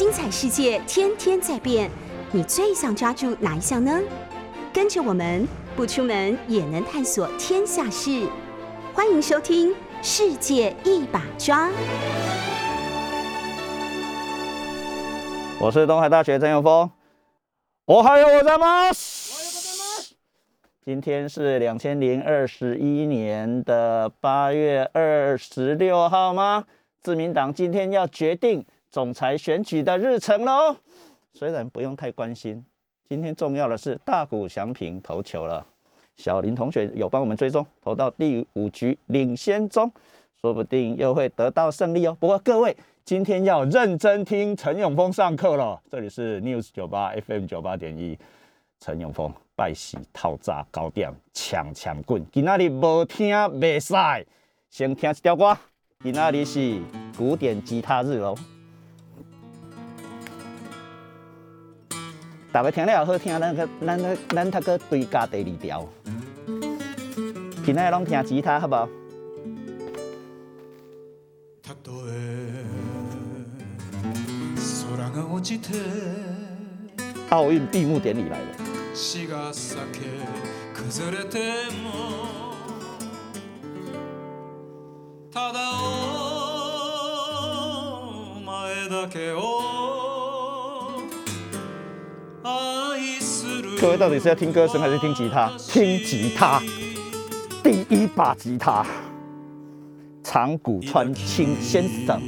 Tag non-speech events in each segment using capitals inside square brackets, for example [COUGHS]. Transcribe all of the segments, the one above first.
精彩世界天天在变，你最想抓住哪一项呢？跟着我们不出门也能探索天下事，欢迎收听《世界一把抓》。我是东海大学陈永峰，我还有我在吗？今天是两千零二十一年的八月二十六号吗？自民党今天要决定总裁选举的日程喽。虽然不用太关心，今天重要的是大谷翔平投球了。小林同学有帮我们追踪，投到第五局领先中，说不定又会得到胜利哦。不过各位。今天要认真听陈永峰上课了。这里是 News 九八 FM 九八点一，陈永峰拜喜套炸高点抢抢棍。今仔日无听袂使，先听一条歌。今仔日是古典吉他日喽。大家听了也好听，咱个咱咱咱他个对加第二条。今仔日拢听吉他好不好？奥运闭幕典礼来了。各位到底是要听歌声还是听吉他？听吉他，第一把吉他，长谷川清先生。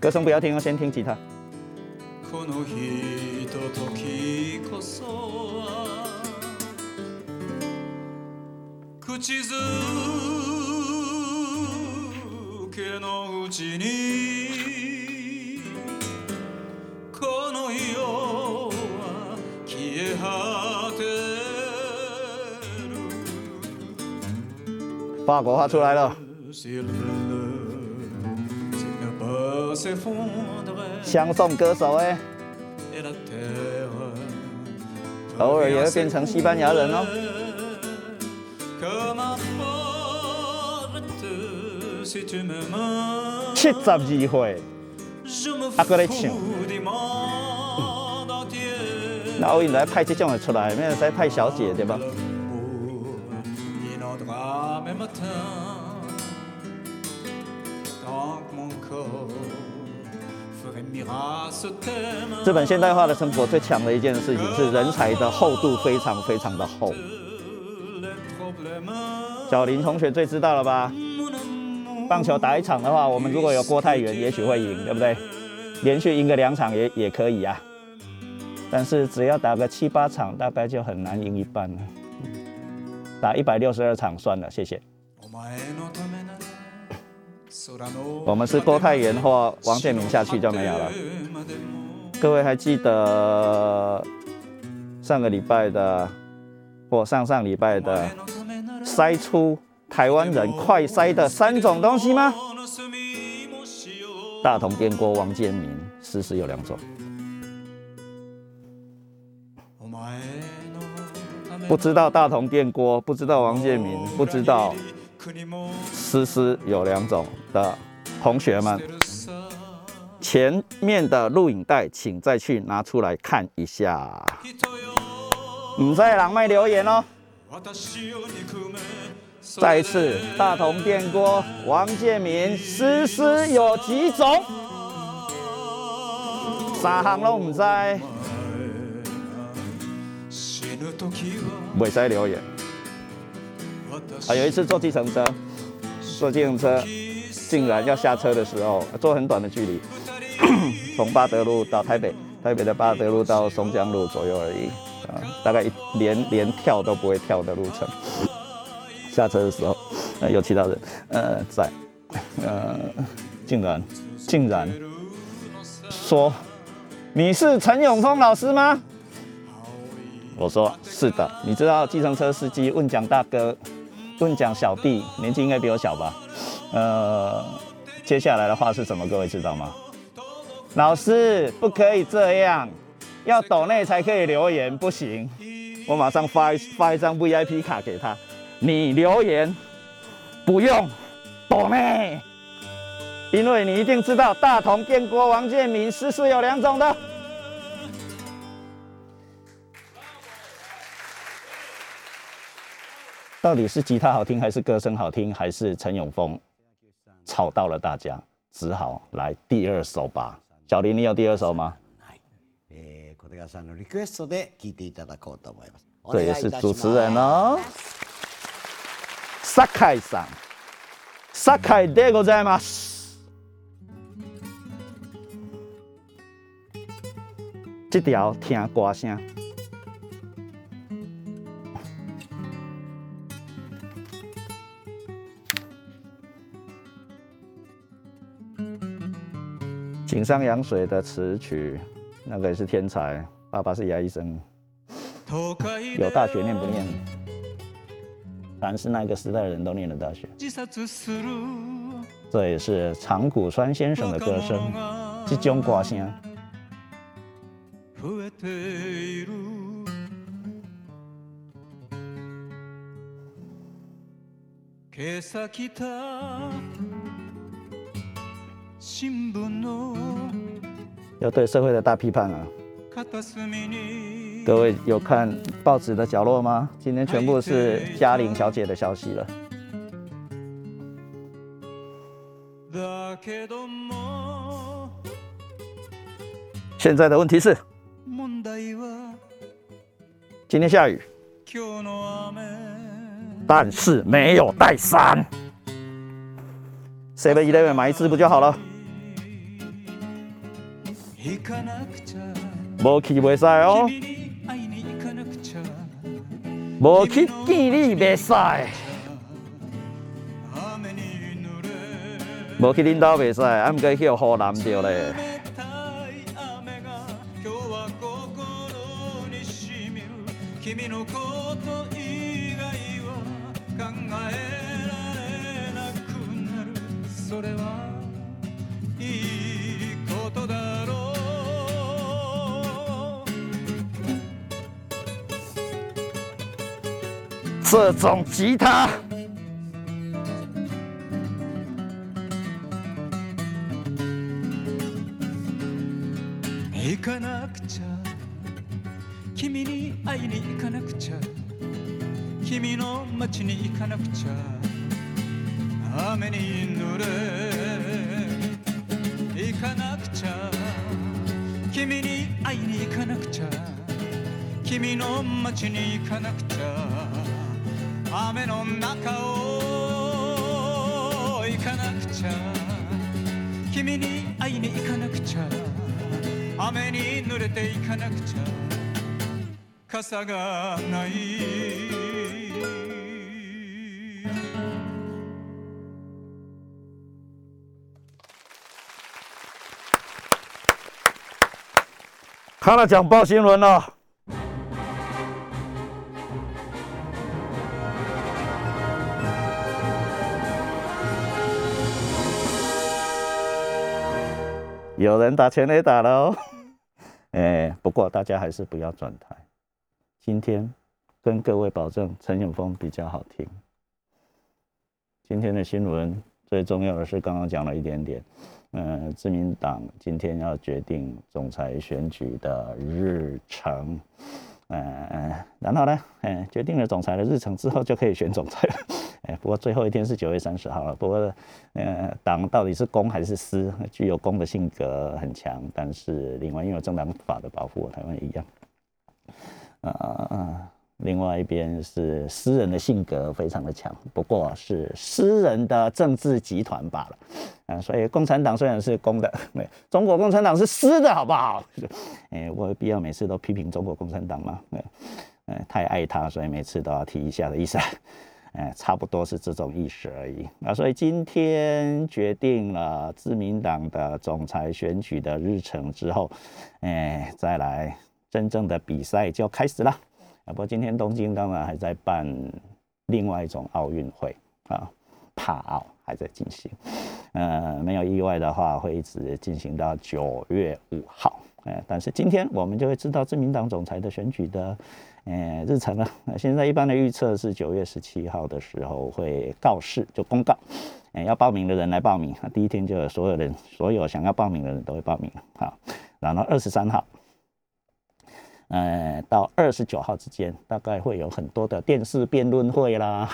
歌声不要听哦，先听吉他。法国话出来了。相送歌手哎，偶尔也会变成西班牙人哦。七十二岁，阿哥在唱。[LAUGHS] 那奥运来派这种的出来，没有再派小姐对吧？日本现代化的生活最强的一件事情是人才的厚度非常非常的厚。小林同学最知道了吧？棒球打一场的话，我们如果有郭泰源，也许会赢，对不对？连续赢个两场也也可以啊。但是只要打个七八场，大概就很难赢一半了。打一百六十二场算了，谢谢。我们是郭泰源或王建民下去就没有了。各位还记得上个礼拜的或上上礼拜的筛出台湾人快筛的三种东西吗？大同电锅、王建民，事实有两种。不知道大同电锅，不知道王建民，不知道。思思有两种的同学们，前面的录影带请再去拿出来看一下。唔在狼麦留言哦。再一次，大同电锅王建民思思有几种？三行都唔在，未使留言。啊，有一次坐计程车，坐计程车竟然要下车的时候，坐很短的距离，[CLEARS THROAT] 从八德路到台北，台北的八德路到松江路左右而已，啊，大概连连跳都不会跳的路程。下车的时候，呃，有其他人，呃，在，呃，竟然竟然说你是陈永峰老师吗？我说是的，你知道计程车司机问蒋大哥。问讲小弟年纪应该比我小吧？呃，接下来的话是什么？各位知道吗？老师不可以这样，要抖内才可以留言，不行。我马上发一发一张 VIP 卡给他，你留言不用抖内。因为你一定知道大同电锅王建民诗是有两种的。到底是吉他好听，还是歌声好听，还是陈永峰吵到了大家，只好来第二首吧。小林，你有第二首吗？这也是主持人哦。サカイさん、サカイでございます。这条听歌声。 井上洋水的词曲，那个也是天才。爸爸是牙医生，有大学念不念？凡是那个时代人都念了大学。这也是长谷川先生的歌声，这种歌声。要对社会的大批判啊！各位有看报纸的角落吗？今天全部是嘉玲小姐的消息了。现在的问题是，今天下雨，但是没有带伞。Seven Eleven 买一支不就好了？无去袂使哦，无去见你袂使，无去领导袂使，俺唔该去河南着咧。这种吉他，行かなくちゃ君に会いに行かなくちゃ君の街に行かなくちゃ雨に濡れ行かなくちゃ君に会いに行かなくちゃ。君の街に行かなくちゃ。雨の中を行かなくちゃ君に会いに行かなくちゃ雨に濡れて行かなくちゃ傘がない看了讲报新闻了。有人打全垒打了哦，[LAUGHS] 哎，不过大家还是不要转台。今天跟各位保证，陈永峰比较好听。今天的新闻最重要的是刚刚讲了一点点，嗯，自民党今天要决定总裁选举的日程，嗯，然后呢，嗯，决定了总裁的日程之后就可以选总裁了。哎，不过最后一天是九月三十号了。不过，呃，党到底是公还是私？具有公的性格很强，但是另外因为政党法的保护，台湾一样。啊，另外一边是私人的性格非常的强，不过是私人的政治集团罢了。啊，所以共产党虽然是公的，[LAUGHS] 中国共产党是私的，好不好？[LAUGHS] 哎，我有必要每次都批评中国共产党吗？哎，太爱他，所以每次都要提一下的意思。哎，差不多是这种意思而已。那所以今天决定了自民党的总裁选举的日程之后，哎，再来真正的比赛就开始了。啊，不过今天东京当然还在办另外一种奥运会啊，帕奥还在进行。呃，没有意外的话，会一直进行到九月五号。哎，但是今天我们就会知道自民党总裁的选举的。呃，日程了，现在一般的预测是九月十七号的时候会告示，就公告，要报名的人来报名，第一天就有所有人，所有想要报名的人都会报名好，然后二十三号。呃，到二十九号之间，大概会有很多的电视辩论会啦，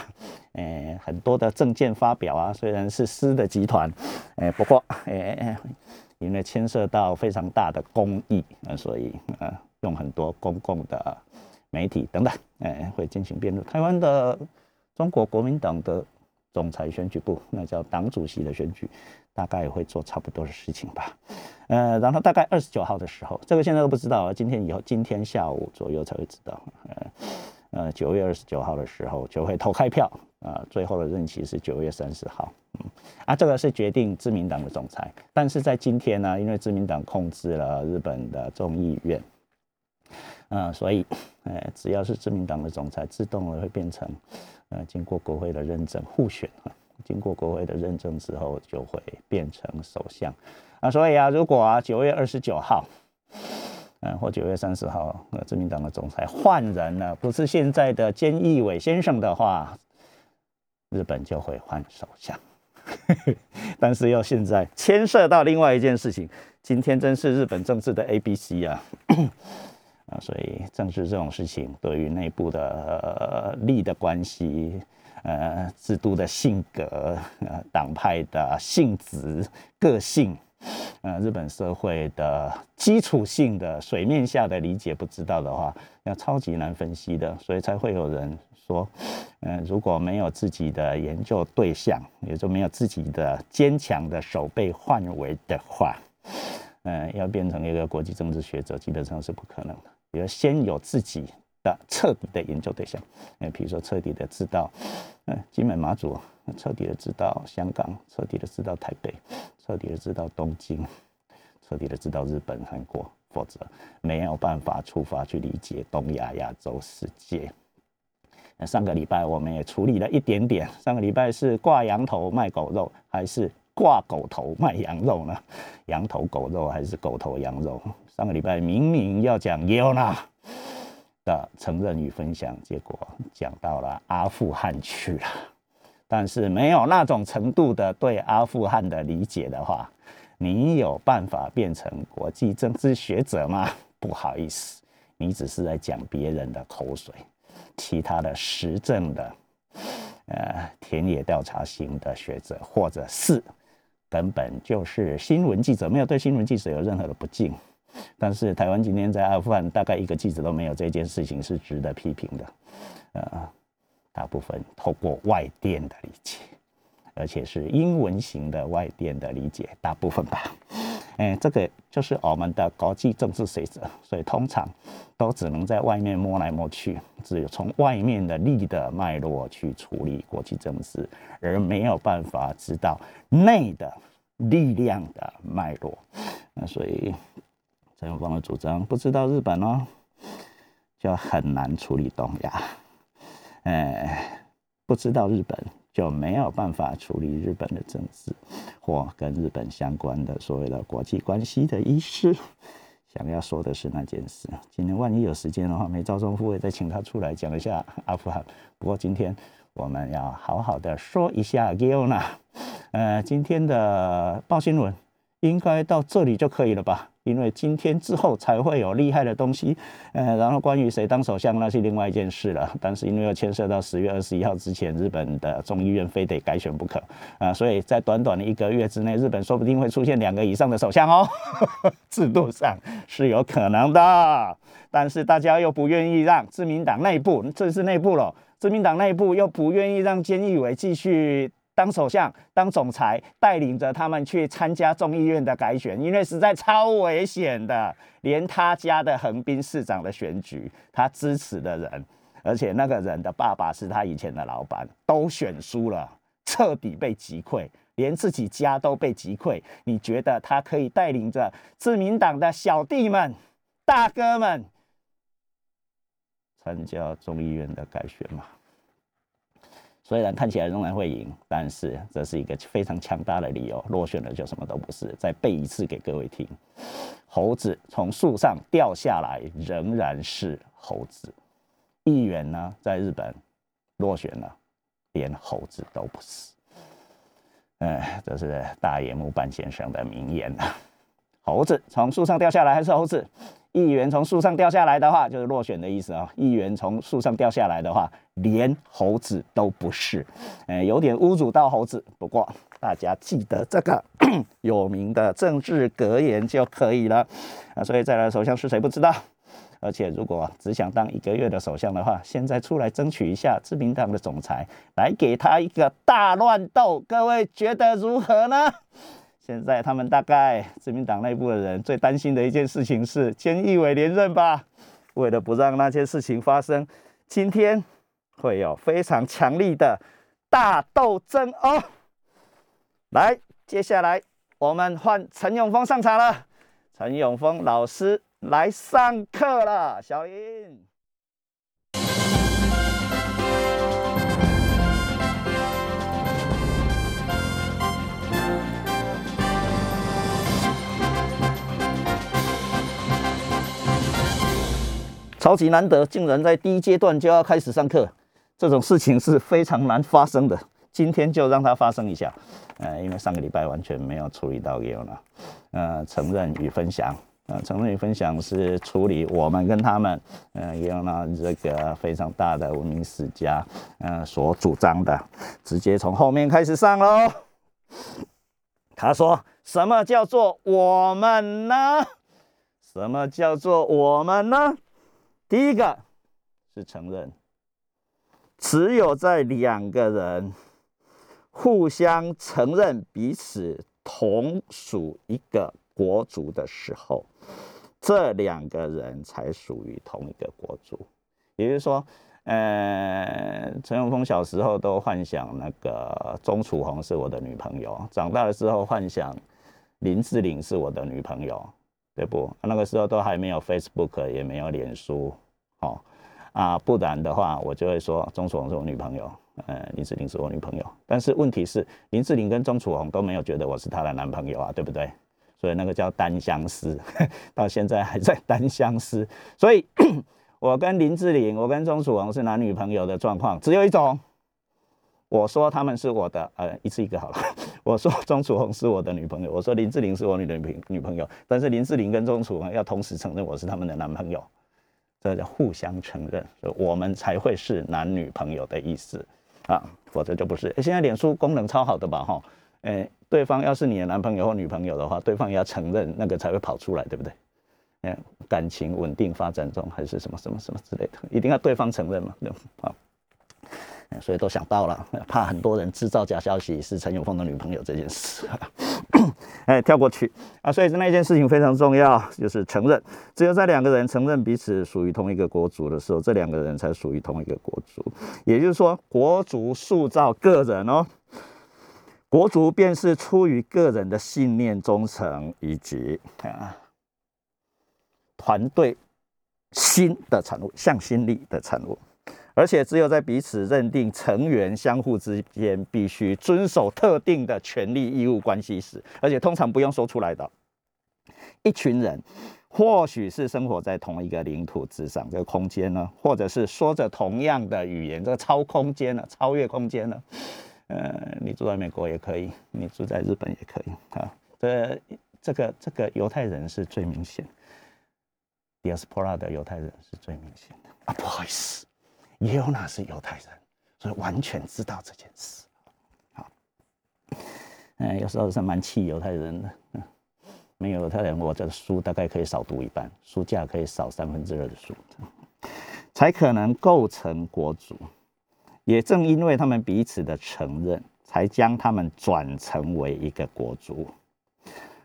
呃，很多的证件发表啊。虽然是私的集团，呃，不过，呃，因为牵涉到非常大的公益，所以呃，用很多公共的媒体等等，呃，会进行辩论。台湾的中国国民党的总裁选举部，那叫党主席的选举。大概也会做差不多的事情吧，呃，然后大概二十九号的时候，这个现在都不知道啊，今天以后，今天下午左右才会知道，呃，呃，九月二十九号的时候就会投开票，啊，最后的任期是九月三十号，嗯，啊，这个是决定自民党的总裁，但是在今天呢，因为自民党控制了日本的众议院，嗯，所以，呃，只要是自民党的总裁，自动的会变成，呃，经过国会的认证互选经过国会的认证之后，就会变成首相啊。所以啊，如果啊九月二十九号，嗯，或九月三十号，那自民党的总裁换人了，不是现在的菅义伟先生的话，日本就会换首相。[LAUGHS] 但是又现在牵涉到另外一件事情，今天真是日本政治的 A B C 啊啊！所以政治这种事情，对于内部的利的关系。呃，制度的性格，呃，党派的性质、个性，呃，日本社会的基础性的水面下的理解不知道的话，要超级难分析的，所以才会有人说，嗯，如果没有自己的研究对象，也就没有自己的坚强的守备范围的话，嗯，要变成一个国际政治学者，基本上是不可能的，要先有自己。的彻底的研究对象，哎，比如说彻底的知道，嗯，金门马祖，彻底的知道香港，彻底的知道台北，彻底的知道东京，彻底的知道日本、韩国，否则没有办法出发去理解东亚亚洲世界。那上个礼拜我们也处理了一点点，上个礼拜是挂羊头卖狗肉，还是挂狗头卖羊肉呢？羊头狗肉还是狗头羊肉？上个礼拜明明要讲有呢。的承认与分享，结果讲到了阿富汗去了，但是没有那种程度的对阿富汗的理解的话，你有办法变成国际政治学者吗？不好意思，你只是在讲别人的口水，其他的实证的，呃，田野调查型的学者，或者是根本就是新闻记者，没有对新闻记者有任何的不敬。但是台湾今天在阿富汗大概一个记者都没有，这件事情是值得批评的。呃，大部分透过外电的理解，而且是英文型的外电的理解，大部分吧。哎，这个就是我们的国际政治学者，所以通常都只能在外面摸来摸去，只有从外面的力的脉络去处理国际政治，而没有办法知道内的力量的脉络。那所以。陈永芳的主张，不知道日本哦，就很难处理东亚。哎，不知道日本就没有办法处理日本的政治或跟日本相关的所谓的国际关系的议题。想要说的是那件事。今天万一有时间的话，梅兆忠副会再请他出来讲一下阿富汗。不过今天我们要好好的说一下 g i o n a 呃，今天的报新闻应该到这里就可以了吧？因为今天之后才会有厉害的东西，呃，然后关于谁当首相那是另外一件事了。但是因为要牵涉到十月二十一号之前，日本的众议院非得改选不可啊，所以在短短的一个月之内，日本说不定会出现两个以上的首相哦，[LAUGHS] 制度上是有可能的。但是大家又不愿意让自民党内部，这是内部了，自民党内部又不愿意让菅义伟继续。当首相、当总裁，带领着他们去参加众议院的改选，因为实在超危险的。连他家的横滨市长的选举，他支持的人，而且那个人的爸爸是他以前的老板，都选输了，彻底被击溃，连自己家都被击溃。你觉得他可以带领着自民党的小弟们、大哥们参加众议院的改选吗？虽然看起来仍然会赢，但是这是一个非常强大的理由。落选了就什么都不是。再背一次给各位听：猴子从树上掉下来仍然是猴子。议员呢，在日本落选了，连猴子都不是。哎，这是大野木半先生的名言呐。猴子从树上掉下来还是猴子？议员从树上掉下来的话，就是落选的意思啊。议员从树上掉下来的话，连猴子都不是，哎，有点侮辱到猴子。不过大家记得这个 [COUGHS] 有名的政治格言就可以了啊。所以再来首相是谁不知道？而且如果只想当一个月的首相的话，现在出来争取一下自民党的总裁，来给他一个大乱斗，各位觉得如何呢？现在他们大概自民党内部的人最担心的一件事情是菅义伟连任吧？为了不让那些事情发生，今天会有非常强力的大斗争哦。来，接下来我们换陈永峰上场了。陈永峰老师来上课了，小英。超级难得，竟然在第一阶段就要开始上课，这种事情是非常难发生的。今天就让它发生一下，呃，因为上个礼拜完全没有处理到 y o 了，呃，承认与分享，呃，承认与分享是处理我们跟他们，呃 y o 呢这个非常大的文明史家，呃，所主张的，直接从后面开始上喽。他说：“什么叫做我们呢？什么叫做我们呢？”第一个是承认，只有在两个人互相承认彼此同属一个国族的时候，这两个人才属于同一个国族。也就是说，呃，陈永峰小时候都幻想那个钟楚红是我的女朋友，长大了之后幻想林志玲是我的女朋友。对不？那个时候都还没有 Facebook，也没有脸书，哦，啊，不然的话，我就会说钟楚红是我女朋友，呃，林志玲是我女朋友。但是问题是，林志玲跟钟楚红都没有觉得我是她的男朋友啊，对不对？所以那个叫单相思，[LAUGHS] 到现在还在单相思。所以，[COUGHS] 我跟林志玲，我跟钟楚红是男女朋友的状况，只有一种。我说他们是我的，呃，一次一个好了。[LAUGHS] 我说钟楚红是我的女朋友，我说林志玲是我女的女女朋友，但是林志玲跟钟楚红要同时承认我是他们的男朋友，这叫互相承认，我们才会是男女朋友的意思啊，否则就不是。现在脸书功能超好的吧，哈，诶，对方要是你的男朋友或女朋友的话，对方也要承认那个才会跑出来，对不对？嗯，感情稳定发展中还是什么什么什么之类的，一定要对方承认嘛，对啊。所以都想到了，怕很多人制造假消息是陈永峰的女朋友这件事，[COUGHS] 哎，跳过去啊。所以那件事情非常重要，就是承认，只有在两个人承认彼此属于同一个国族的时候，这两个人才属于同一个国族。也就是说，国族塑造个人哦，国足便是出于个人的信念忠诚以及啊团队心的产物，向心力的产物。而且只有在彼此认定成员相互之间必须遵守特定的权利义务关系时，而且通常不用说出来的，一群人或许是生活在同一个领土之上这个空间呢，或者是说着同样的语言，这个超空间呢，超越空间呢，呃，你住在美国也可以，你住在日本也可以啊。这这个这个犹太人是最明显，diaspora 的犹太人是最明显的啊，不好意思。也有那是犹太人，所以完全知道这件事。好，嗯，有时候是蛮气犹太人的。没有犹太人，我这书大概可以少读一半，书架可以少三分之二的书，才可能构成国族。也正因为他们彼此的承认，才将他们转成为一个国族，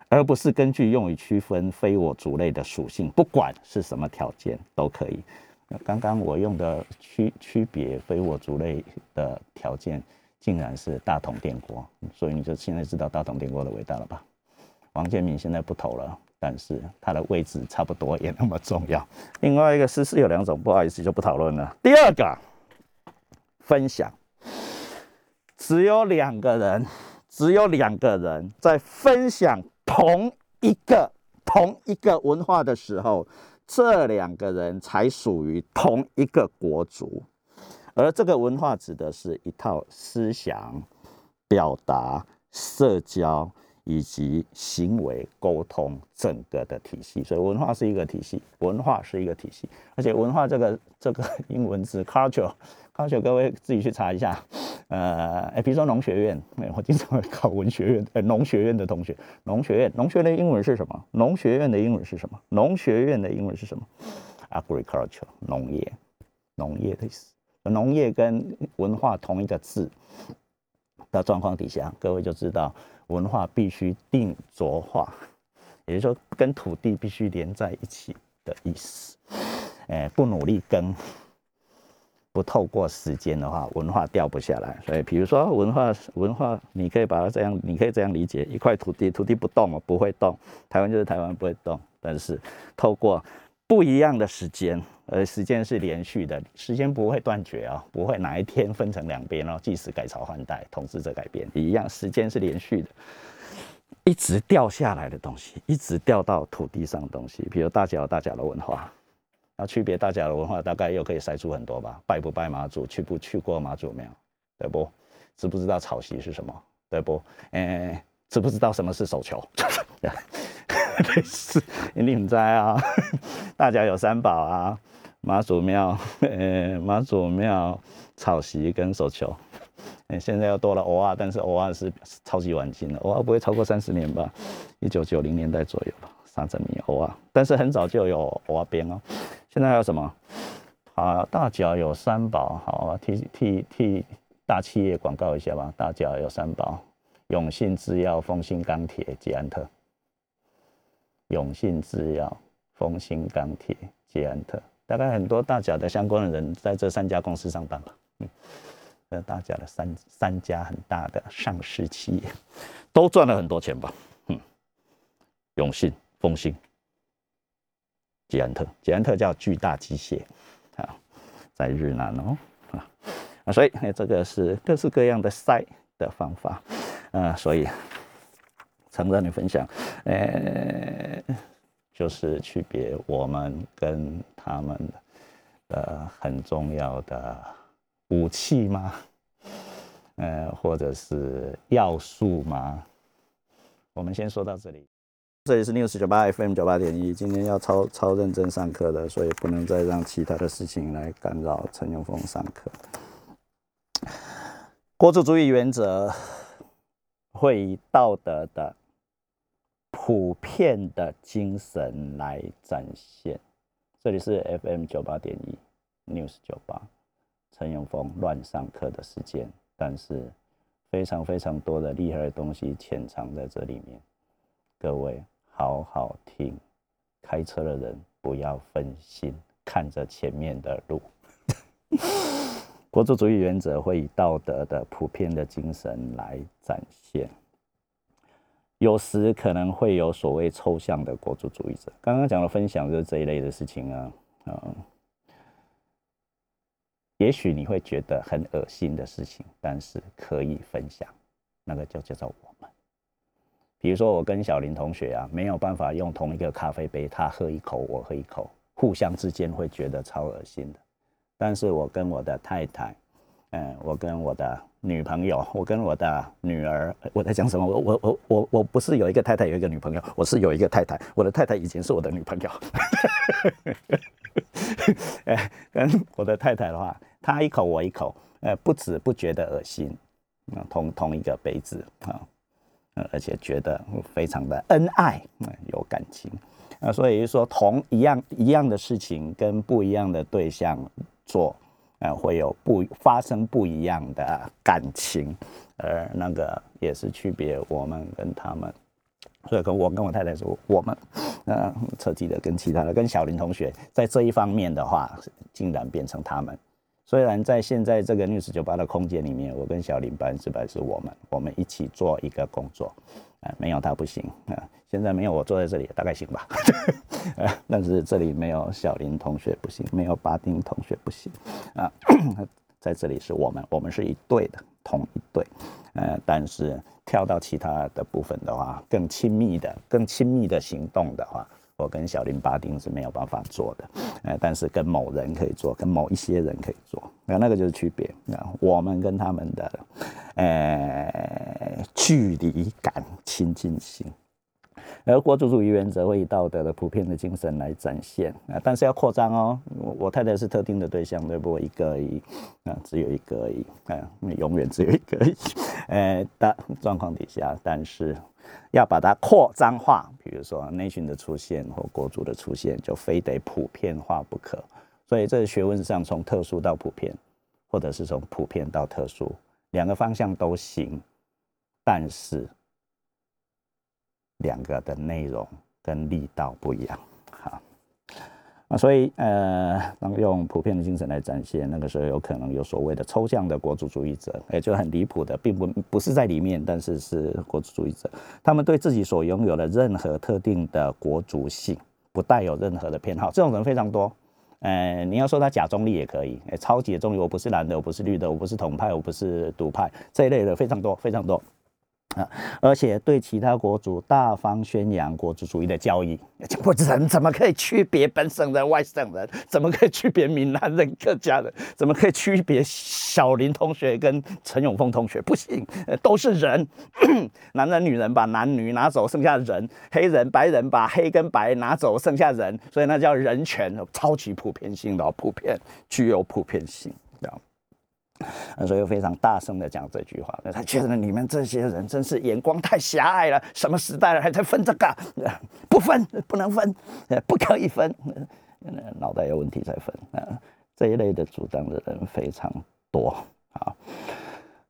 而不是根据用于区分非我族类的属性，不管是什么条件都可以。刚刚我用的区区别非我族类的条件，竟然是大同电锅，所以你就现在知道大同电锅的伟大了吧？王建民现在不投了，但是他的位置差不多也那么重要。另外一个诗诗有两种，不好意思就不讨论了。第二个分享，只有两个人，只有两个人在分享同一个同一个文化的时候。这两个人才属于同一个国族，而这个文化指的是一套思想、表达、社交以及行为沟通整个的体系。所以文化是一个体系，文化是一个体系，而且文化这个这个 [LAUGHS] 英文字 culture，culture 各位自己去查一下。呃，哎，比如说农学院，我经常会考文学院，呃，农学院的同学，农学院，农学院的英文是什么？农学院的英文是什么？农学院的英文是什么？agriculture，农业，农业的意思。农业跟文化同一个字的状况底下，各位就知道文化必须定着化，[LAUGHS] 也就是说跟土地必须连在一起的意思。哎，不努力耕。不透过时间的话，文化掉不下来。所以，比如说文化，文化，你可以把它这样，你可以这样理解：一块土地，土地不动嘛，不会动。台湾就是台湾不会动，但是透过不一样的时间，而时间是连续的，时间不会断绝啊，不会哪一天分成两边哦，即使改朝换代，统治者改变一样，时间是连续的，一直掉下来的东西，一直掉到土地上的东西，比如大脚大脚的文化。那区别大家的文化，大概又可以筛出很多吧？拜不拜妈祖，去不去过妈祖庙，对不？知不知道草席是什么？对不？哎，知不知道什么是手球？[LAUGHS] 类似，你们在啊？[LAUGHS] 大家有三宝啊，妈祖庙，呃，妈祖庙草席跟手球。哎，现在又多了偶尔，但是偶尔是超级晚近的，偶尔不会超过三十年吧？一九九零年代左右吧。三十米偶啊，但是很早就有偶啊边哦。现在还有什么？啊，大脚有三宝，好替替替大企业广告一下吧。大脚有三宝：永信制药、丰兴钢铁、捷安特。永信制药、丰兴钢铁、捷安特，大概很多大脚的相关的人在这三家公司上班吧。嗯，这大脚的三三家很大的上市企业，都赚了很多钱吧？嗯，永信。丰兴、捷安特，捷安特叫巨大机械，啊，在日南哦，啊，所以这个是各式各样的筛的方法，啊，所以常跟你分享，呃，就是区别我们跟他们的很重要的武器吗？呃，或者是要素吗？我们先说到这里。这里是 News 九八 FM 九八点一，今天要超超认真上课的，所以不能再让其他的事情来干扰陈永峰上课。国主主义原则会以道德的普遍的精神来展现。这里是 FM 九八点一 News 九八，陈永峰乱上课的时间，但是非常非常多的厉害的东西潜藏在这里面，各位。好好听，开车的人不要分心，看着前面的路。国族主义原则会以道德的普遍的精神来展现，有时可能会有所谓抽象的国族主义者。刚刚讲的分享就是这一类的事情啊，嗯，也许你会觉得很恶心的事情，但是可以分享，那个就叫做我们。比如说，我跟小林同学啊，没有办法用同一个咖啡杯，他喝一口，我喝一口，互相之间会觉得超恶心的。但是我跟我的太太，嗯，我跟我的女朋友，[LAUGHS] 我跟我的女儿，我在讲什么？我我我我我不是有一个太太，有一个女朋友，我是有一个太太，我的太太以前是我的女朋友。哎，[LAUGHS] 跟我的太太的话，她一口我一口，呃，不止不觉得恶心，啊，同同一个杯子啊。而且觉得非常的恩爱，有感情，啊，所以说同一样一样的事情跟不一样的对象做，呃，会有不发生不一样的感情，而那个也是区别我们跟他们，所以跟我跟我太太说，我们，呃，彻底的跟其他的跟小林同学在这一方面的话，竟然变成他们。虽然在现在这个 news 酒吧的空间里面，我跟小林百分之百是我们，我们一起做一个工作，哎，没有他不行啊。现在没有我坐在这里，大概行吧。[LAUGHS] 但是这里没有小林同学不行，没有巴丁同学不行啊。在这里是我们，我们是一对的，同一对。呃，但是跳到其他的部分的话，更亲密的、更亲密的行动的话，我跟小林巴丁是没有办法做的，呃，但是跟某人可以做，跟某一些人可以做，那那个就是区别。啊我们跟他们的，呃，距离感、亲近性。而国主主义原则会以道德的普遍的精神来展现啊，但是要扩张哦。我太太是特定的对象，对不？一个而已啊，只有一个而已啊，永远只有一个而已。呃，的状况底下，但是要把它扩张化，比如说内训的出现或国主的出现，就非得普遍化不可。所以这学问上从特殊到普遍，或者是从普遍到特殊，两个方向都行，但是。两个的内容跟力道不一样，好，那所以呃，当用普遍的精神来展现，那个时候有可能有所谓的抽象的国主主义者，也就很离谱的，并不不是在里面，但是是国主主义者，他们对自己所拥有的任何特定的国主性不带有任何的偏好，这种人非常多。呃，你要说他假中立也可以，超级的中立，我不是蓝的，我不是绿的，我不是统派，我不是独派，这一类的非常多，非常多。啊！而且对其他国族大方宣扬国族主义的教义，我人怎么可以区别本省人、外省人？怎么可以区别闽南人、客家人？怎么可以区别小林同学跟陈永峰同学？不行，都是人，[COUGHS] 男人、女人把男女拿走，剩下人；黑人、白人把黑跟白拿走，剩下人。所以那叫人权，超级普遍性的，普遍具有普遍性，这样。所以非常大声的讲这句话，他觉得你们这些人真是眼光太狭隘了。什么时代了，还在分这个？不分，不能分，不可以分，脑袋有问题才分！这一类的主张的人非常多啊，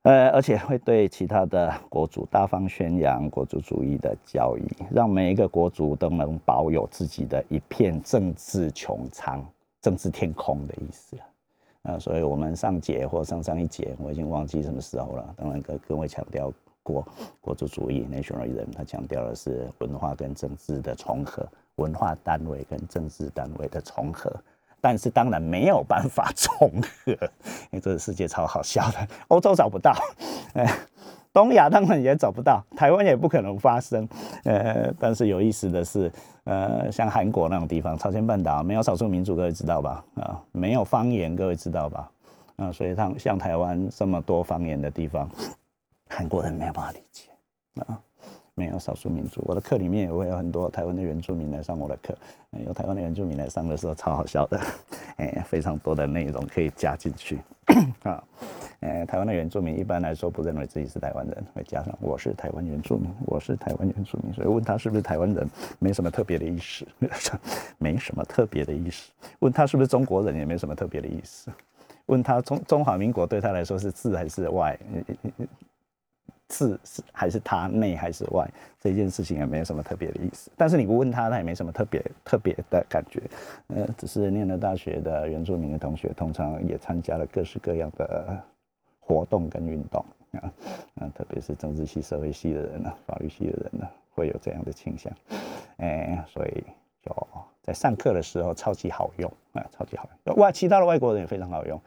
呃，而且会对其他的国主大方宣扬国主主义的教义，让每一个国主都能保有自己的一片政治穹苍、政治天空的意思。啊，所以我们上节或上上一节，我已经忘记什么时候了。当然跟各位强调过国族主义 （nationalism），他强调的是文化跟政治的重合，文化单位跟政治单位的重合。但是当然没有办法 [LAUGHS] 重合，因为这个世界超好笑的，欧洲找不到，哎。东亚当然也找不到，台湾也不可能发生。呃，但是有意思的是，呃，像韩国那种地方，朝鲜半岛没有少数民族，各位知道吧？啊，没有方言，各位知道吧？啊，所以像像台湾这么多方言的地方，韩国人没有办法理解啊。没有少数民族，我的课里面也会有很多台湾的原住民来上我的课。有台湾的原住民来上的时候，超好笑的，[LAUGHS] 哎，非常多的内容可以加进去啊。[COUGHS] 呃，台湾的原住民一般来说不认为自己是台湾人，会加上我是台湾原住民，我是台湾原住民，所以问他是不是台湾人，没什么特别的意思，[LAUGHS] 没什么特别的意思。问他是不是中国人，也没什么特别的意思。问他中中华民国对他来说是自还是外？是是还是他内还是外这件事情也没有什么特别的意思，但是你不问他，他也没什么特别特别的感觉，呃，只是念了大学的原住民的同学，通常也参加了各式各样的活动跟运动啊，啊，特别是政治系、社会系的人呢，法律系的人呢，会有这样的倾向，哎，所以就在上课的时候超级好用啊，超级好用，外其他的外国人也非常好用。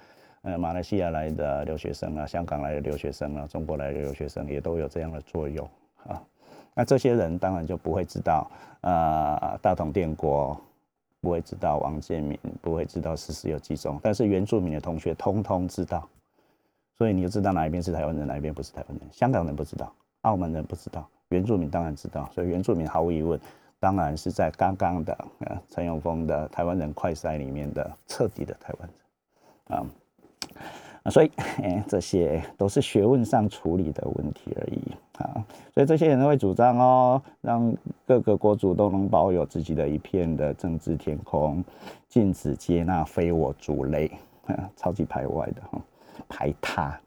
呃，马来西亚来的留学生啊，香港来的留学生啊，中国来的留学生也都有这样的作用啊。那这些人当然就不会知道，呃，大同电国不会知道王建民，不会知道事实有几种，但是原住民的同学通通知道，所以你就知道哪一边是台湾人，哪一边不是台湾人。香港人不知道，澳门人不知道，原住民当然知道，所以原住民毫无疑问，当然是在刚刚的呃陈永峰的台湾人快筛里面的彻底的台湾人啊。啊，所以，[LAUGHS] 这些都是学问上处理的问题而已啊。所以这些人都会主张哦，让各个国主都能保有自己的一片的政治天空，禁止接纳非我族类，超级排外的哈，排他，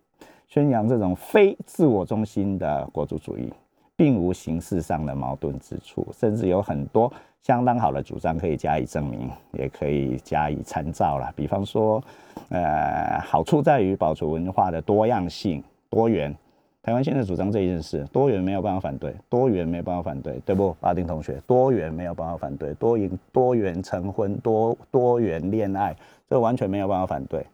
宣扬这种非自我中心的国族主义。并无形式上的矛盾之处，甚至有很多相当好的主张可以加以证明，也可以加以参照了。比方说，呃，好处在于保持文化的多样性、多元。台湾现在主张这一件事，多元没有办法反对，多元没有办法反对，对不？巴丁同学，多元没有办法反对，多元多元成婚、多多元恋爱，这完全没有办法反对。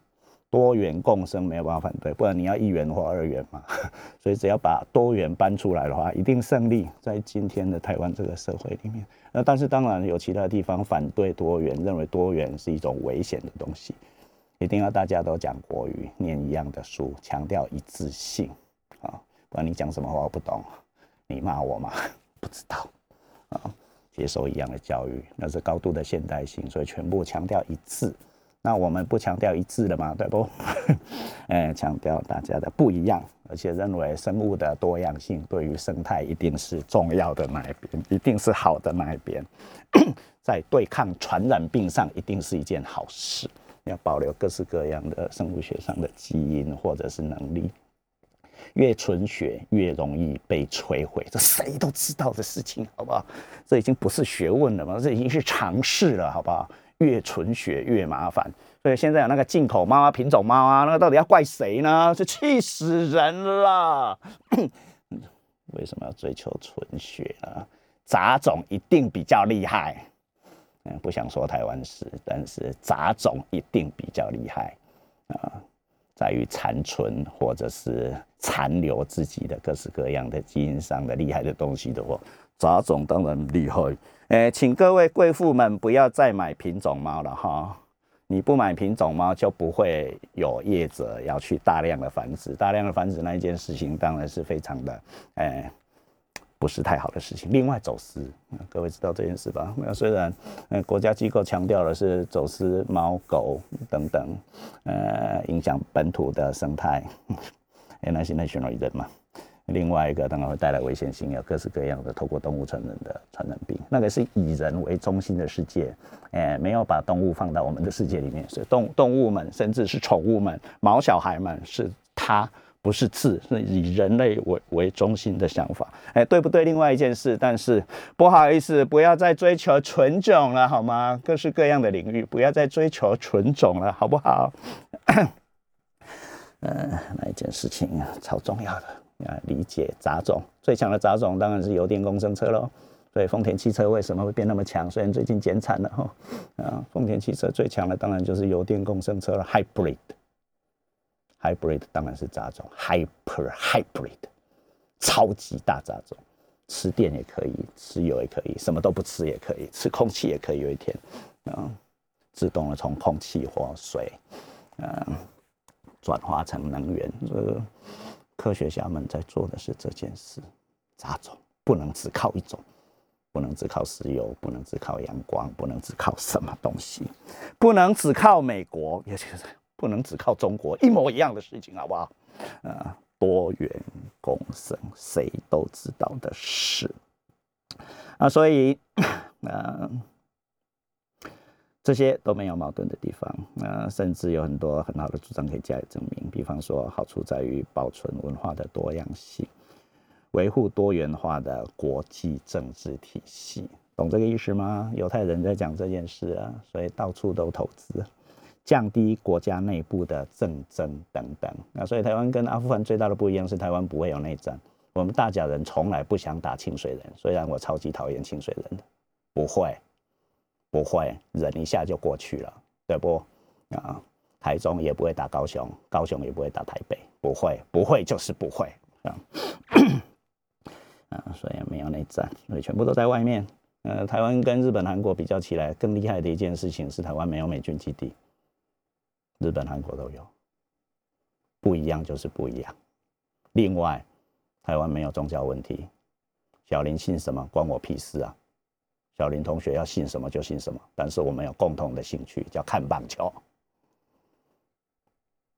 多元共生没有办法反对，不然你要一元或二元嘛。[LAUGHS] 所以只要把多元搬出来的话，一定胜利在今天的台湾这个社会里面。那但是当然有其他地方反对多元，认为多元是一种危险的东西。一定要大家都讲国语，念一样的书，强调一致性啊！不然你讲什么话我不懂，你骂我吗？[LAUGHS] 不知道啊！接受一样的教育，那是高度的现代性，所以全部强调一致。那我们不强调一致的嘛，对不？[LAUGHS] 哎，强调大家的不一样，而且认为生物的多样性对于生态一定是重要的那一边，一定是好的那一边，[COUGHS] 在对抗传染病上一定是一件好事。要保留各式各样的生物学上的基因或者是能力，越纯血越容易被摧毁，这谁都知道的事情，好不好？这已经不是学问了嘛，这已经是常识了，好不好？越纯血越麻烦，所以现在有那个进口猫啊、品种猫啊，那个到底要怪谁呢？是气死人了！[COUGHS] 为什么要追求纯血啊？杂种一定比较厉害。嗯，不想说台湾史，但是杂种一定比较厉害啊，在于残存或者是残留自己的各式各样的基因上的厉害的东西的话，杂种当然厉害。哎，请各位贵妇们不要再买品种猫了哈，你不买品种猫就不会有业者要去大量的繁殖，大量的繁殖那一件事情当然是非常的哎。不是太好的事情。另外，走私，各位知道这件事吧？那虽然，呃，国家机构强调的是走私猫狗等等，呃，影响本土的生态，[LAUGHS] 那现在选了人嘛。另外一个当然会带来危险性，有各式各样的透过动物传人的传染病。那个是以人为中心的世界，哎，没有把动物放到我们的世界里面，所以动动物们，甚至是宠物们、毛小孩们，是它。不是字，是以人类为为中心的想法，哎，对不对？另外一件事，但是不好意思，不要再追求纯种了，好吗？各式各样的领域，不要再追求纯种了，好不好？嗯，那一件事情啊，超重要的啊，理解杂种，最强的杂种当然是油电共生车喽。所以丰田汽车为什么会变那么强？虽然最近减产了哈，啊，丰田汽车最强的当然就是油电共生车了，hybrid。Hybrid 当然是杂种，Hyper Hybrid，超级大杂种，吃电也可以，吃油也可以，什么都不吃也可以，吃空气也可以。有一天，啊，自动的从空气或水，嗯，转化成能源。科学家们在做的是这件事。杂种不能只靠一种，不能只靠石油，不能只靠阳光，不能只靠什么东西，不能只靠美国，也就是。不能只靠中国一模一样的事情，好不好？啊，多元共生，谁都知道的事。啊，所以，嗯，这些都没有矛盾的地方。啊，甚至有很多很好的主张可以加以证明。比方说，好处在于保存文化的多样性，维护多元化的国际政治体系。懂这个意思吗？犹太人在讲这件事啊，所以到处都投资。降低国家内部的政争等等，那所以台湾跟阿富汗最大的不一样是台湾不会有内战，我们大甲人从来不想打清水人，虽然我超级讨厌清水人的，不会，不会，忍一下就过去了，对不？啊，台中也不会打高雄，高雄也不会打台北，不会，不会就是不会啊，啊，所以没有内战，所以全部都在外面。呃，台湾跟日本、韩国比较起来，更厉害的一件事情是台湾没有美军基地。日本、韩国都有，不一样就是不一样。另外，台湾没有宗教问题，小林信什么关我屁事啊？小林同学要信什么就信什么，但是我们有共同的兴趣，叫看棒球，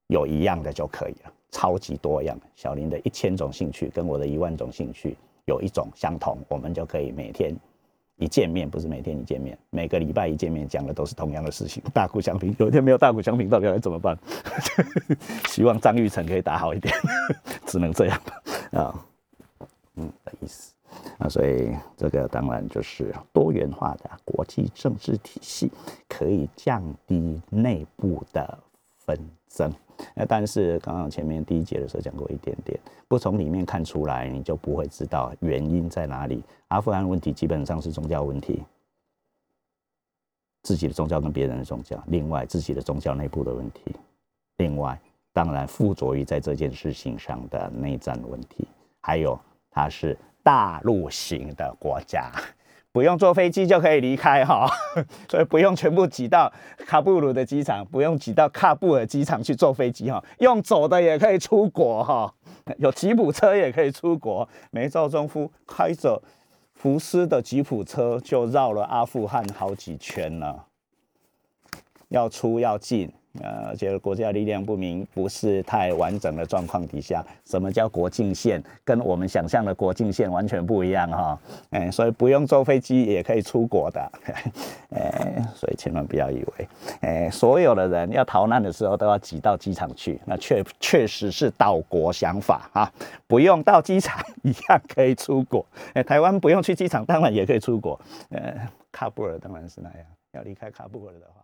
有一样的就可以了，超级多样。小林的一千种兴趣跟我的一万种兴趣有一种相同，我们就可以每天。一见面不是每天一见面，每个礼拜一见面讲的都是同样的事情，[LAUGHS] 大鼓相平。有一天没有大鼓相平，到底该怎么办？[LAUGHS] 希望张玉成可以打好一点，[LAUGHS] 只能这样啊，那，所以这个当然就是多元化的国际政治体系，可以降低内部的纷争。那但是刚刚前面第一节的时候讲过一点点，不从里面看出来，你就不会知道原因在哪里。阿富汗问题基本上是宗教问题，自己的宗教跟别人的宗教，另外自己的宗教内部的问题，另外，当然附着于在这件事情上的内战问题，还有它是大陆型的国家。[LAUGHS] 不用坐飞机就可以离开哈，[LAUGHS] 所以不用全部挤到喀布鲁的机场，不用挤到喀布尔机场去坐飞机哈，用走的也可以出国哈，[LAUGHS] 有吉普车也可以出国。梅兆忠夫开着福斯的吉普车就绕了阿富汗好几圈了，要出要进。呃，而且国家力量不明，不是太完整的状况底下，什么叫国境线？跟我们想象的国境线完全不一样哈。哎，所以不用坐飞机也可以出国的。[LAUGHS] 哎，所以千万不要以为，哎，所有的人要逃难的时候都要挤到机场去，那确确实是岛国想法啊。不用到机场一样可以出国。哎，台湾不用去机场，当然也可以出国。呃，喀布尔当然是那样，要离开喀布尔的话。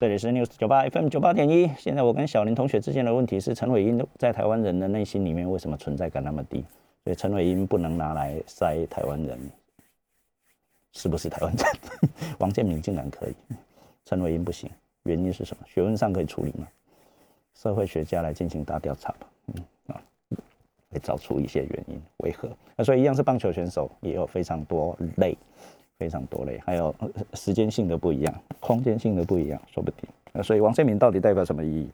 这里是 News 九八 FM 九八点一。现在我跟小林同学之间的问题是：陈伟英在台湾人的内心里面为什么存在感那么低？所以陈伟英不能拿来塞台湾人，是不是台湾人？[LAUGHS] 王建民竟然可以，陈伟英不行，原因是什么？学问上可以处理吗？社会学家来进行大调查吧。嗯啊，会找出一些原因，为何？那所以一样是棒球选手，也有非常多类。非常多类，还有时间性的不一样，空间性的不一样，说不定。那所以王建民到底代表什么意义？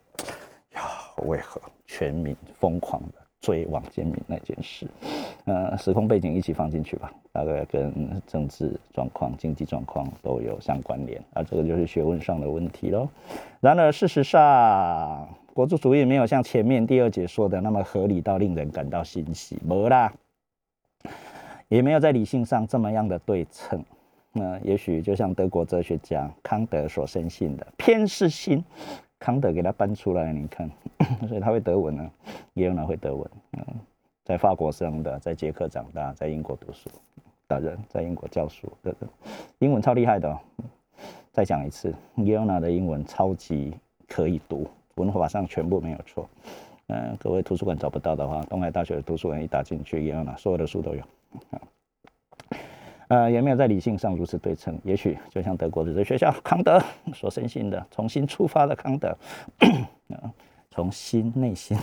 呀，为何全民疯狂的追王建民那件事？呃，时空背景一起放进去吧，大概跟政治状况、经济状况都有相关联。啊，这个就是学问上的问题喽。然而事实上，国族主义没有像前面第二节说的那么合理到令人感到欣喜，没啦，也没有在理性上这么样的对称。那也许就像德国哲学家康德所深信的偏是心，康德给他搬出来，你看，[LAUGHS] 所以他会德文呢，也有人会德文。嗯，在法国生的，在捷克长大，在英国读书的人，在英国教书的人，英文超厉害的。再讲一次，耶欧娜的英文超级可以读，文法上全部没有错。嗯，各位图书馆找不到的话，东海大学的图书馆一打进去，耶欧娜所有的书都有。呃，也没有在理性上如此对称。也许就像德国的这学校康德所深信的，重新出发的康德，啊，从心内心，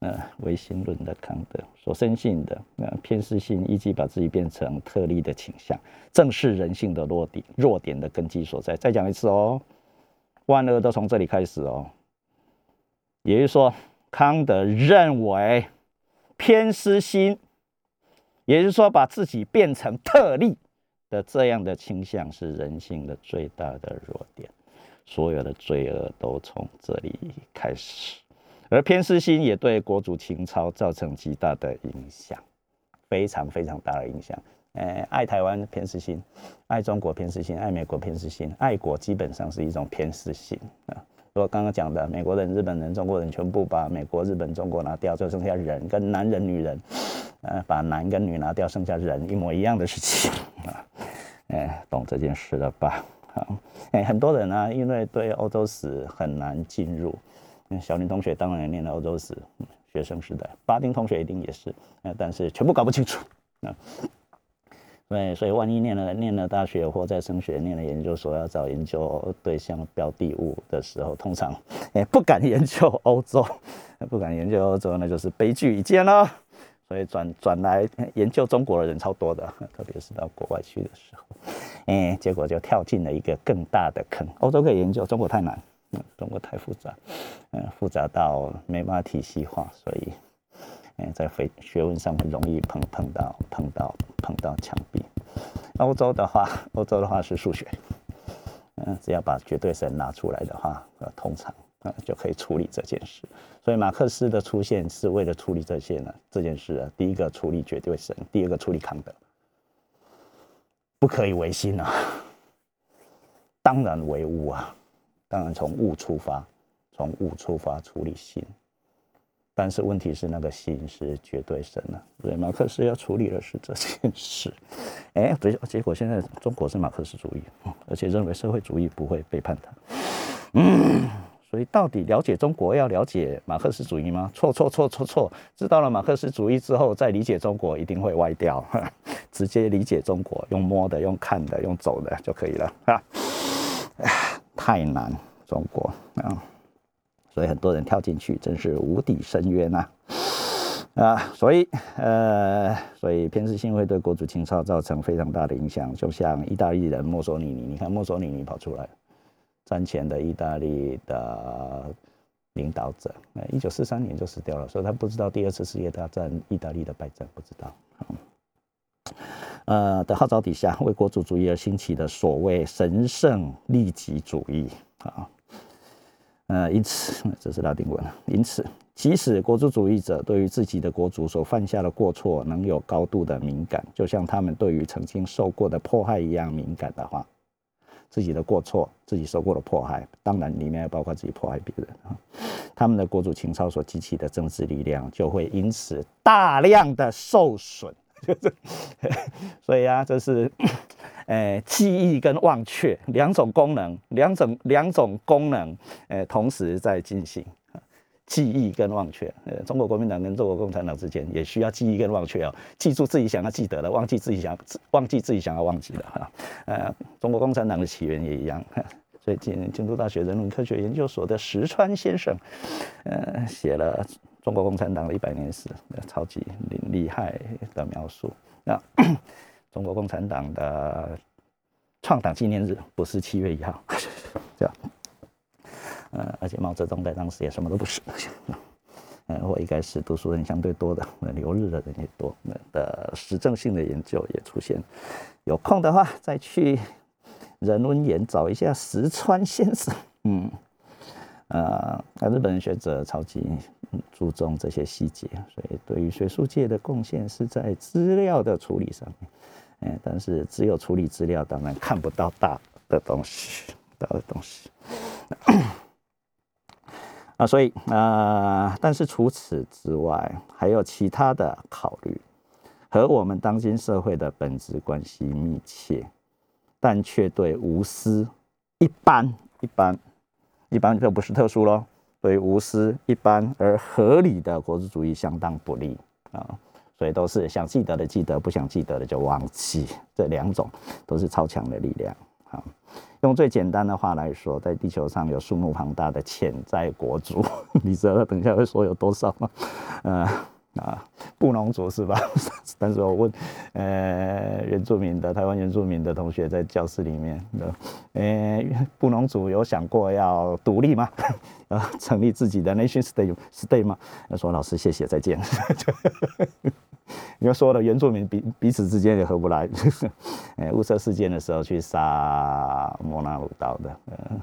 呃，唯心论的康德所深信的，呃，偏私性以及把自己变成特例的倾向，正是人性的弱点弱点的根基所在。再讲一次哦，万恶都从这里开始哦。也就是说，康德认为偏私心。也就是说，把自己变成特例的这样的倾向是人性的最大的弱点，所有的罪恶都从这里开始，而偏私心也对国主情操造成极大的影响，非常非常大的影响。呃，爱台湾偏私心，爱中国偏私心，爱美国偏私心，爱国基本上是一种偏私心啊。说刚刚讲的，美国人、日本人、中国人全部把美国、日本、中国拿掉，就剩下人跟男人、女人。呃，把男跟女拿掉，剩下人一模一样的事情啊，[LAUGHS] 哎，懂这件事了吧？好，哎，很多人呢，因为对欧洲史很难进入，小林同学当然也念了欧洲史，学生时代，巴丁同学一定也是，呃，但是全部搞不清楚啊。[LAUGHS] 对，所以万一念了念了大学或在升学，念了研究所，要找研究对象标的物的时候，通常哎不敢研究欧洲，[LAUGHS] 不敢研究欧洲，那就是悲剧一件了。所以转转来研究中国的人超多的，特别是到国外去的时候，哎，结果就跳进了一个更大的坑。欧洲可以研究，中国太难，中国太复杂，嗯，复杂到没办法体系化，所以，嗯，在非学问上很容易碰碰到碰到碰到墙壁。欧洲的话，欧洲的话是数学，嗯，只要把绝对神拿出来的话，呃，通常。啊，就可以处理这件事。所以马克思的出现是为了处理这些呢？这件事啊，第一个处理绝对神，第二个处理康德，不可以唯心啊，当然唯物啊，当然从物出发，从物出发处理心。但是问题是那个心是绝对神啊，所以马克思要处理的是这件事。[LAUGHS] 哎，对，结果现在中国是马克思主义，而且认为社会主义不会背叛他。嗯。所以，到底了解中国要了解马克思主义吗？错错错错错！知道了马克思主义之后，再理解中国一定会歪掉。[LAUGHS] 直接理解中国，用摸的、用看的、用走的就可以了啊！[LAUGHS] 太难，中国啊！所以很多人跳进去，真是无底深渊呐！啊，所以呃，所以偏执性会对国足情操造成非常大的影响。就像意大利人墨索里尼，你看墨索里尼跑出来，战前的意大利的领导者，呃，一九四三年就死掉了，所以他不知道第二次世界大战意大利的败战，不知道。呃的号召底下，为国主主义而兴起的所谓神圣利己主义啊，呃，因此这是拉丁文因此，即使国主主义者对于自己的国主所犯下的过错能有高度的敏感，就像他们对于曾经受过的迫害一样敏感的话，自己的过错，自己受过的迫害，当然里面也包括自己迫害别人啊，[LAUGHS] 他们的国主情操所激起的政治力量就会因此大量的受损。就是，所以啊，这是，诶，[COUGHS] 记忆跟忘却两种功能，两种两种功能，诶，同时在进行。记忆跟忘却，呃，中国国民党跟中国共产党之间也需要记忆跟忘却哦，记住自己想要记得的，忘记自己想忘记自己想要忘记的哈。呃，中国共产党的起源也一样，所以京京都大学人文科学研究所的石川先生，呃，写了。中国共产党的一百年史，超级厉厉害的描述。那 [COUGHS] 中国共产党的创党纪念日不是七月一号，[LAUGHS] 这样。呃，而且毛泽东在当时也什么都不是。[LAUGHS] 呃，我应该是读书人相对多的，留日的人也多，的实证性的研究也出现。有空的话再去人文研找一下石川先生。嗯。呃，那日本人学者超级注重这些细节，所以对于学术界的贡献是在资料的处理上面。哎，但是只有处理资料，当然看不到大的东西，大的东西。啊，所以啊，但是除此之外，还有其他的考虑，和我们当今社会的本质关系密切，但却对无私、一般。一般一般就不是特殊咯，对无私、一般而合理的国主主义相当不利啊，所以都是想记得的记得，不想记得的就忘记，这两种都是超强的力量啊。用最简单的话来说，在地球上有数目庞大的潜在国主，[LAUGHS] 你知道等一下会说有多少吗？呃。啊，布农族是吧？[LAUGHS] 但是我问，呃，原住民的台湾原住民的同学在教室里面，呃，布农族有想过要独立吗？呃，[LAUGHS] 成立自己的 nation state state 吗？他说老师谢谢再见。[LAUGHS] 你要说了，原住民彼彼此之间也合不来。呃，雾社事件的时候去杀摩纳鲁岛的，呃。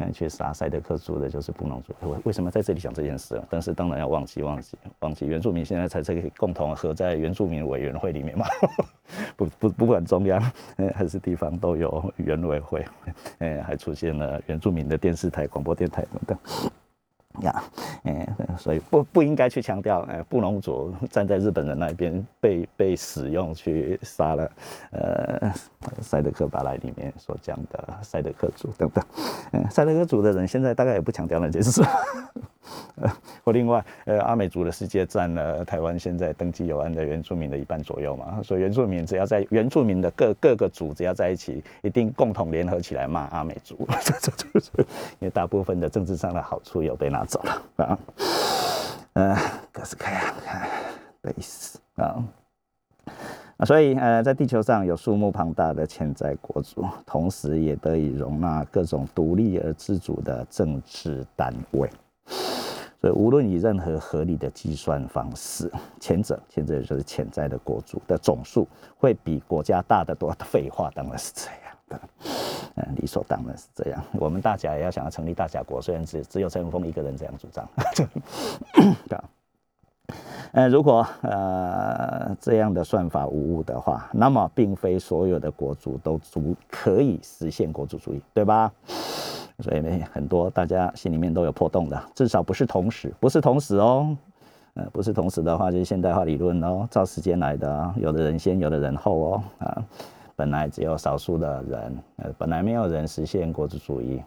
嗯，去杀塞德克族的就是布农族。为为什么在这里讲这件事？但是当然要忘记，忘记，忘记原住民现在才这个共同合在原住民委员会里面嘛？[LAUGHS] 不不不管中央还是地方都有原委会，哎，还出现了原住民的电视台、广播电台等等。呀，嗯，所以不不应该去强调，哎，布隆族站在日本人那边被被使用去杀了，呃，塞德克巴莱里面所讲的塞德克族等等，嗯，塞德克族的人现在大概也不强调那件事。[LAUGHS] 或另外，呃，阿美族的世界占了台湾现在登记有案的原住民的一半左右嘛，所以原住民只要在原住民的各各个族只要在一起，一定共同联合起来骂阿美族，[LAUGHS] 因为大部分的政治上的好处有被拿走了。啊，呃，各式各样的意思啊，啊，所以呃，在地球上有数目庞大的潜在国族，同时也得以容纳各种独立而自主的政治单位。所以，无论以任何合理的计算方式，[LAUGHS] 前者，前者就是潜在的国主的总数会比国家大得多。废话当然是这样的，[LAUGHS] 嗯，理所当然是这样。[LAUGHS] 我们大甲也要想要成立大甲国，虽然只只有陈永峰一个人这样主张。呃，如果呃这样的算法无误的话，那么并非所有的国主都足可以实现国主主义，对吧？所以呢，很多大家心里面都有破洞的，至少不是同时，不是同时哦，呃，不是同时的话，就是现代化理论哦，照时间来的，有的人先，有的人后哦，啊，本来只有少数的人，呃，本来没有人实现国主主义，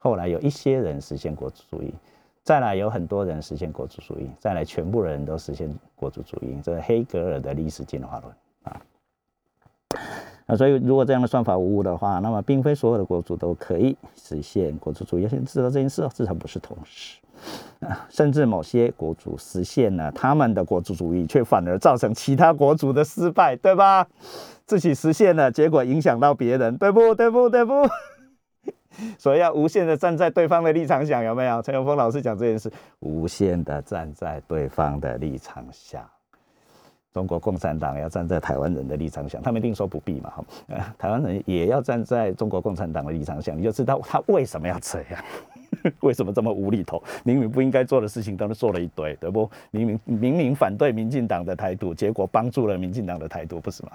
后来有一些人实现国主主义，再来有很多人实现国主主义，再来全部人都实现国主主义，这是黑格尔的历史进化论。啊，所以如果这样的算法无误的话，那么并非所有的国族都可以实现国族主义。要先知道这件事哦，至少不是同时啊，甚至某些国主实现了他们的国族主义，却反而造成其他国族的失败，对吧？自己实现了，结果影响到别人，对不？对不？对不？[LAUGHS] 所以要无限的站在对方的立场想，有没有？陈永峰老师讲这件事，无限的站在对方的立场想。中国共产党要站在台湾人的立场想，他们一定说不必嘛，哈，[LAUGHS] 台湾人也要站在中国共产党的立场想，你就知道 [LAUGHS] 他为什么要这样，[LAUGHS] 为什么这么无厘头，明明不应该做的事情都做了一堆，对不？明明明明反对民进党的台独，结果帮助了民进党的台独，不是吗？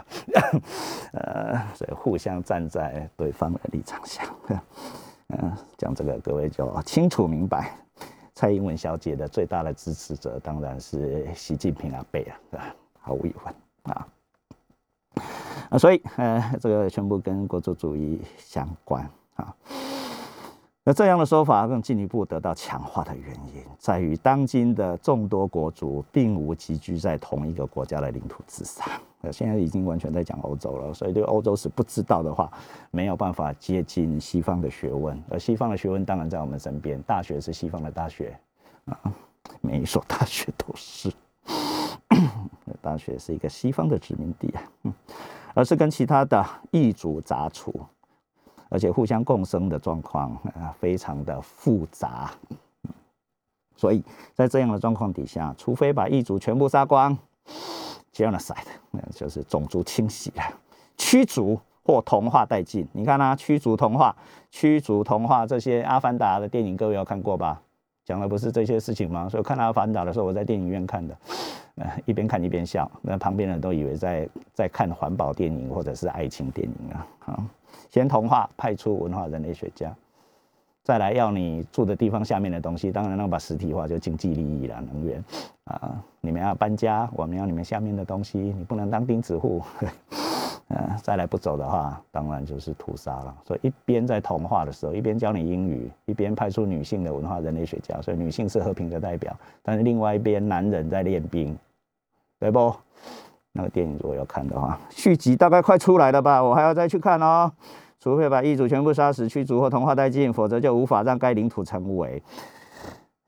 呃，所以互相站在对方的立场想，嗯，讲这个各位就清楚明白，蔡英文小姐的最大的支持者当然是习近平阿贝啊，是吧？毫无疑问啊，啊，所以呃，这个全部跟国族主义相关啊。那这样的说法更进一步得到强化的原因，在于当今的众多国族并无集居在同一个国家的领土之上。呃，现在已经完全在讲欧洲了，所以对欧洲史不知道的话，没有办法接近西方的学问。而西方的学问当然在我们身边，大学是西方的大学啊，每一所大学都是。[COUGHS] 大学是一个西方的殖民地啊，[COUGHS] 而是跟其他的异族杂处，而且互相共生的状况啊，非常的复杂。所以在这样的状况底下，除非把异族全部杀光，genocide，那就是种族清洗啊，驱逐或同化殆尽。你看啊，驱逐同化，驱逐同化这些阿凡达的电影，各位有看过吧？讲的不是这些事情吗？所以看阿凡达的时候，我在电影院看的。一边看一边笑，那旁边人都以为在在看环保电影或者是爱情电影啊。先同化，派出文化人类学家，再来要你住的地方下面的东西，当然要把实体化，就经济利益啦，能源啊，你们要搬家，我们要你们下面的东西，你不能当钉子户。嗯，再来不走的话，当然就是屠杀了。所以一边在同化的时候，一边教你英语，一边派出女性的文化人类学家，所以女性是和平的代表。但是另外一边男人在练兵。对不？那个电影如果要看的话，续集大概快出来了吧？我还要再去看哦。除非把异族全部杀死、驱逐或同化殆尽，否则就无法让该领土成为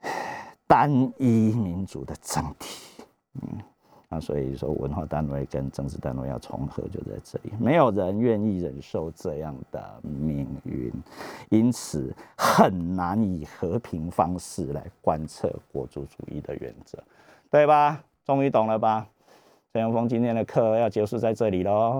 [SIGHS] 单一民族的整体。嗯，那所以说，文化单位跟政治单位要重合，就在这里。没有人愿意忍受这样的命运，因此很难以和平方式来贯彻国族主义的原则，对吧？终于懂了吧？陈永峰今天的课要结束在这里喽。